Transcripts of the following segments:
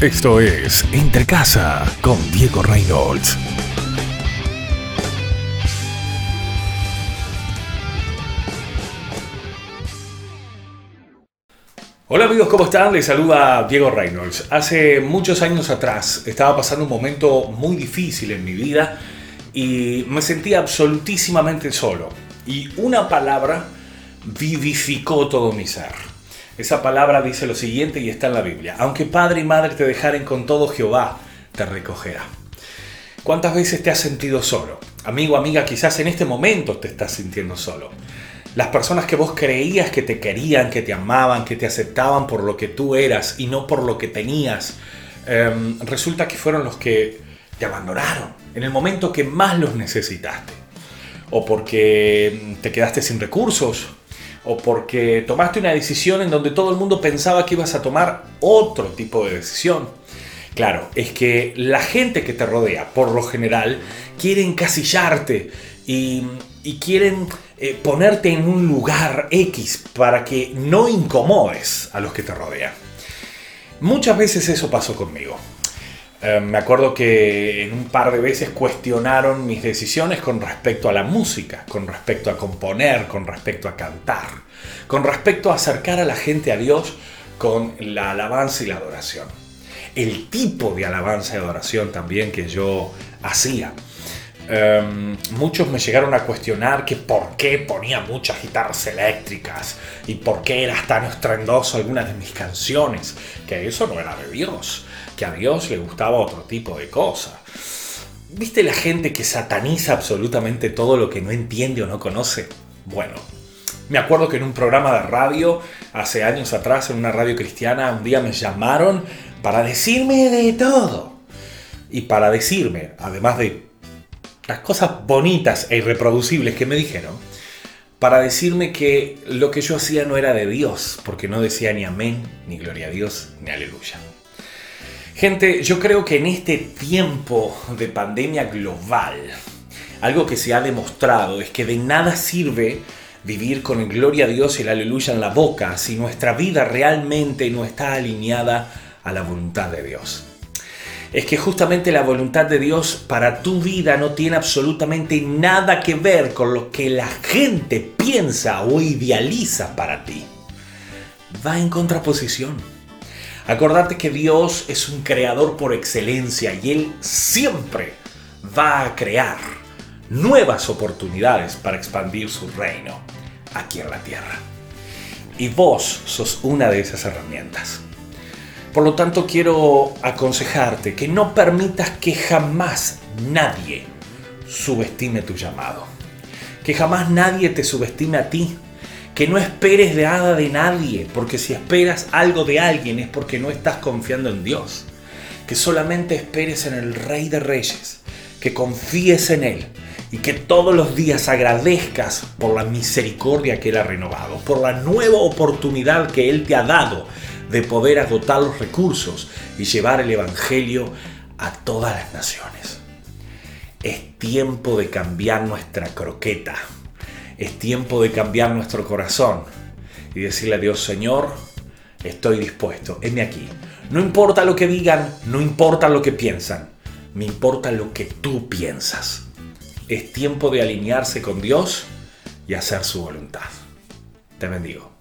Esto es Entre Casa con Diego Reynolds. Hola amigos, ¿cómo están? Les saluda Diego Reynolds. Hace muchos años atrás estaba pasando un momento muy difícil en mi vida y me sentía absolutísimamente solo. Y una palabra vivificó todo mi ser. Esa palabra dice lo siguiente y está en la Biblia. Aunque padre y madre te dejaren con todo, Jehová te recogerá. ¿Cuántas veces te has sentido solo? Amigo, amiga, quizás en este momento te estás sintiendo solo. Las personas que vos creías que te querían, que te amaban, que te aceptaban por lo que tú eras y no por lo que tenías, em, resulta que fueron los que te abandonaron en el momento que más los necesitaste. O porque te quedaste sin recursos, o porque tomaste una decisión en donde todo el mundo pensaba que ibas a tomar otro tipo de decisión. Claro, es que la gente que te rodea, por lo general, quiere encasillarte y, quieren eh, ponerte en un lugar X para que no incomodes a los que te rodean. Muchas veces eso pasó conmigo. Eh, me acuerdo que en un par de veces cuestionaron mis decisiones con respecto a la música, con respecto a componer, con respecto a cantar, con respecto a acercar a la gente a Dios con la alabanza y la adoración. El tipo de alabanza y adoración también que yo hacía. Em, muchos me llegaron a cuestionar que por qué ponía muchas guitarras eléctricas y por qué era tan estruendoso algunas de mis canciones, que eso no era de Dios, que a Dios le gustaba otro tipo de cosas. ¿Viste la gente que sataniza absolutamente todo lo que no entiende o no conoce? Bueno, me acuerdo que en un programa de radio, hace años atrás, en una radio cristiana, un día me llamaron para decirme de todo. Y para decirme, además de las cosas bonitas e irreproducibles que me dijeron, para decirme que lo que yo hacía no era de Dios, porque no decía ni amén, ni gloria a Dios, ni aleluya. Gente, yo creo que en este tiempo de pandemia global, algo que se ha demostrado es que de nada sirve vivir con el gloria a Dios y el aleluya en la boca si nuestra vida realmente no está alineada a la voluntad de Dios es que justamente la voluntad de Dios para tu vida no tiene absolutamente nada que ver con lo que la gente piensa o idealiza para ti. Va en contraposición. Acordate que Dios es un creador por excelencia y Él siempre va a crear nuevas oportunidades para expandir su reino aquí en la tierra. Y vos sos una de esas herramientas. Por lo tanto, quiero aconsejarte que no permitas que jamás nadie subestime tu llamado. Que jamás nadie te subestime a ti. Que no esperes de nada de nadie, porque si esperas algo de alguien es porque no estás confiando en Dios. Que solamente esperes en el Rey de Reyes, que confíes en Él y que todos los días agradezcas por la misericordia que Él ha renovado, por la nueva oportunidad que Él te ha dado de poder agotar los recursos y llevar el Evangelio a todas las naciones. Es tiempo de cambiar nuestra croqueta. Es tiempo de cambiar nuestro corazón y decirle a Dios, Señor, estoy dispuesto, heme aquí. No importa lo que digan, no importa lo que piensan, me importa lo que tú piensas. Es tiempo de alinearse con Dios y hacer su voluntad. Te bendigo.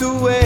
the way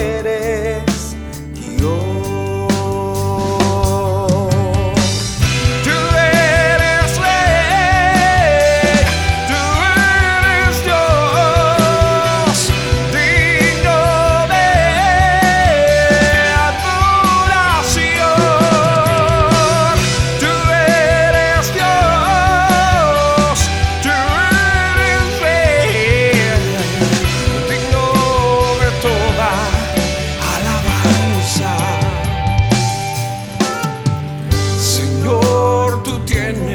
and